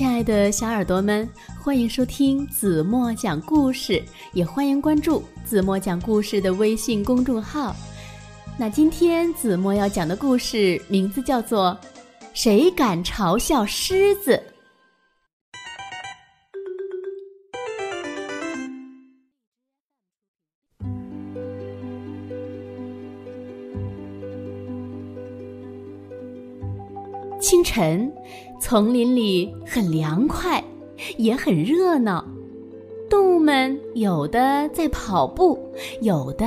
亲爱的小耳朵们，欢迎收听子墨讲故事，也欢迎关注子墨讲故事的微信公众号。那今天子墨要讲的故事名字叫做《谁敢嘲笑狮子》。清晨，丛林里很凉快，也很热闹。动物们有的在跑步，有的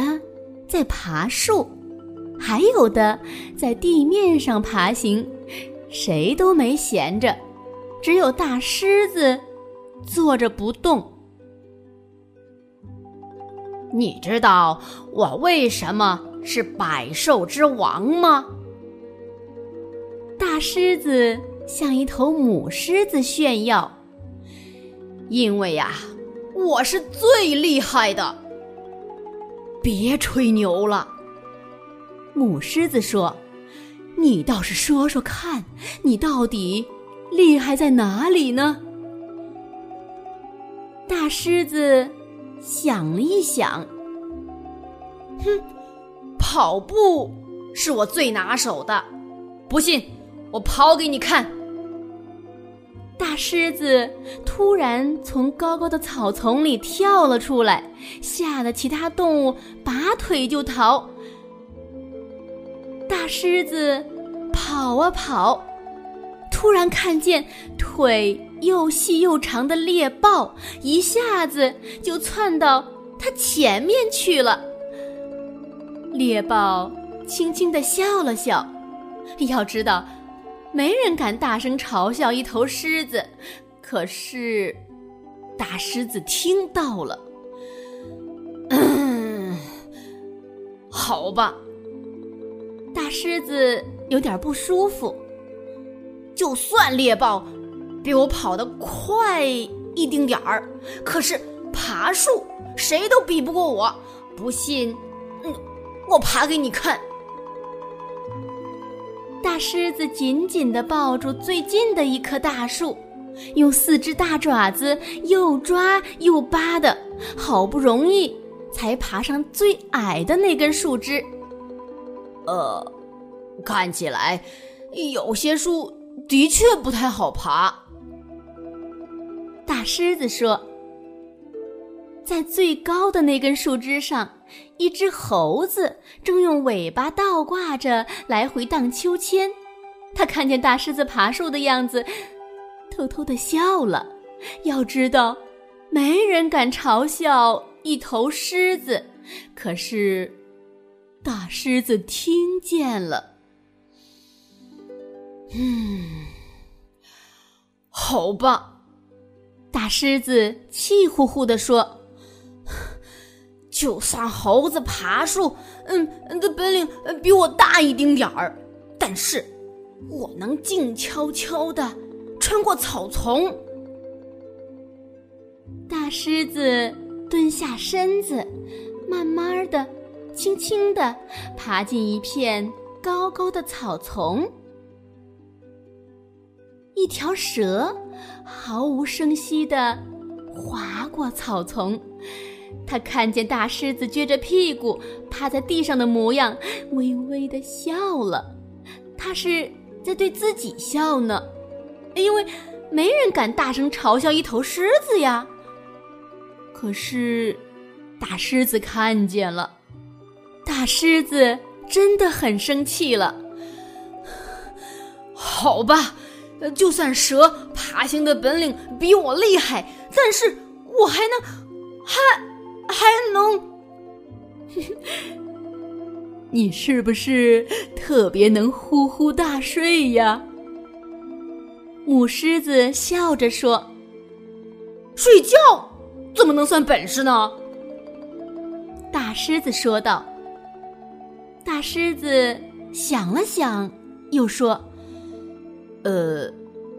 在爬树，还有的在地面上爬行，谁都没闲着。只有大狮子坐着不动。你知道我为什么是百兽之王吗？大狮子向一头母狮子炫耀：“因为呀，我是最厉害的。”别吹牛了，母狮子说：“你倒是说说看，你到底厉害在哪里呢？”大狮子想了一想：“哼，跑步是我最拿手的，不信。”我跑给你看！大狮子突然从高高的草丛里跳了出来，吓得其他动物拔腿就逃。大狮子跑啊跑，突然看见腿又细又长的猎豹，一下子就窜到它前面去了。猎豹轻轻地笑了笑，要知道。没人敢大声嘲笑一头狮子，可是大狮子听到了。嗯，好吧，大狮子有点不舒服。就算猎豹比我跑得快一丁点儿，可是爬树谁都比不过我。不信，嗯，我爬给你看。大狮子紧紧地抱住最近的一棵大树，用四只大爪子又抓又扒的，好不容易才爬上最矮的那根树枝。呃，看起来有些树的确不太好爬。大狮子说：“在最高的那根树枝上。”一只猴子正用尾巴倒挂着来回荡秋千，他看见大狮子爬树的样子，偷偷的笑了。要知道，没人敢嘲笑一头狮子，可是大狮子听见了。嗯，好吧，大狮子气呼呼地说。就算猴子爬树，嗯，的本领比我大一丁点儿，但是我能静悄悄的穿过草丛。大狮子蹲下身子，慢慢的、轻轻的爬进一片高高的草丛。一条蛇毫无声息的划过草丛。他看见大狮子撅着屁股趴在地上的模样，微微的笑了。他是在对自己笑呢，因为没人敢大声嘲笑一头狮子呀。可是，大狮子看见了，大狮子真的很生气了。好吧，就算蛇爬行的本领比我厉害，但是我还能还。还能？你是不是特别能呼呼大睡呀？母狮子笑着说：“睡觉怎么能算本事呢？”大狮子说道。大狮子想了想，又说：“呃，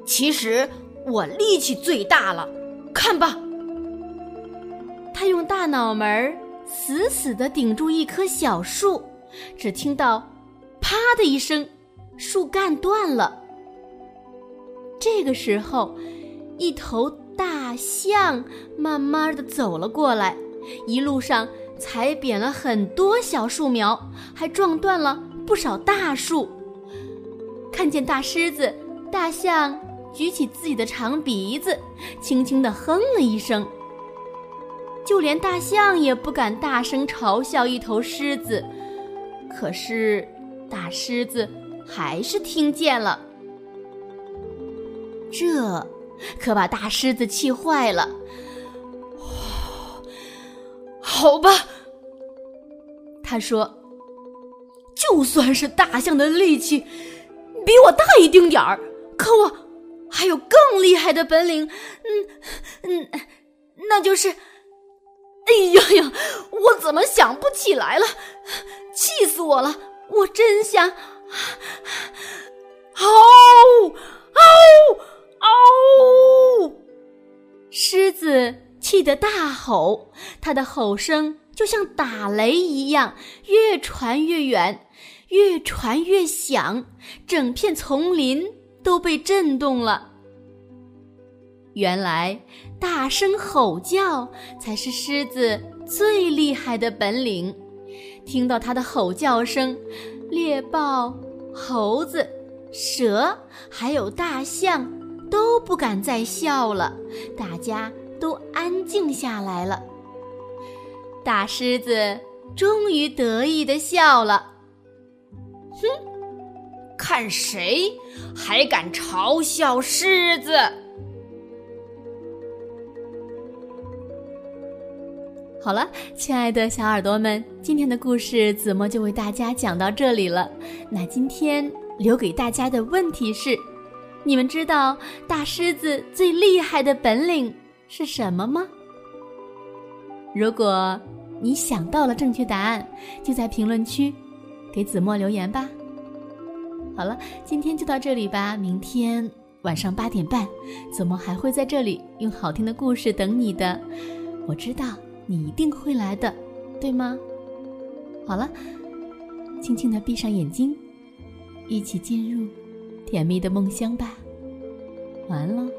其实我力气最大了，看吧。”他用大脑门儿死死地顶住一棵小树，只听到“啪”的一声，树干断了。这个时候，一头大象慢慢的走了过来，一路上踩扁了很多小树苗，还撞断了不少大树。看见大狮子，大象举起自己的长鼻子，轻轻地哼了一声。就连大象也不敢大声嘲笑一头狮子，可是大狮子还是听见了。这可把大狮子气坏了。好吧，他说：“就算是大象的力气比我大一丁点儿，可我还有更厉害的本领。嗯嗯，那就是……哎呀呀，我怎么想不起来了？气死我了！我真想……嗷嗷嗷！狮子。”气得大吼，它的吼声就像打雷一样，越传越远，越传越响，整片丛林都被震动了。原来，大声吼叫才是狮子最厉害的本领。听到它的吼叫声，猎豹、猴子、蛇还有大象都不敢再笑了，大家。都安静下来了。大狮子终于得意的笑了，哼，看谁还敢嘲笑狮子！好了，亲爱的小耳朵们，今天的故事子墨就为大家讲到这里了。那今天留给大家的问题是：你们知道大狮子最厉害的本领？是什么吗？如果你想到了正确答案，就在评论区给子墨留言吧。好了，今天就到这里吧。明天晚上八点半，子墨还会在这里用好听的故事等你的。我知道你一定会来的，对吗？好了，轻轻的闭上眼睛，一起进入甜蜜的梦乡吧。晚安喽。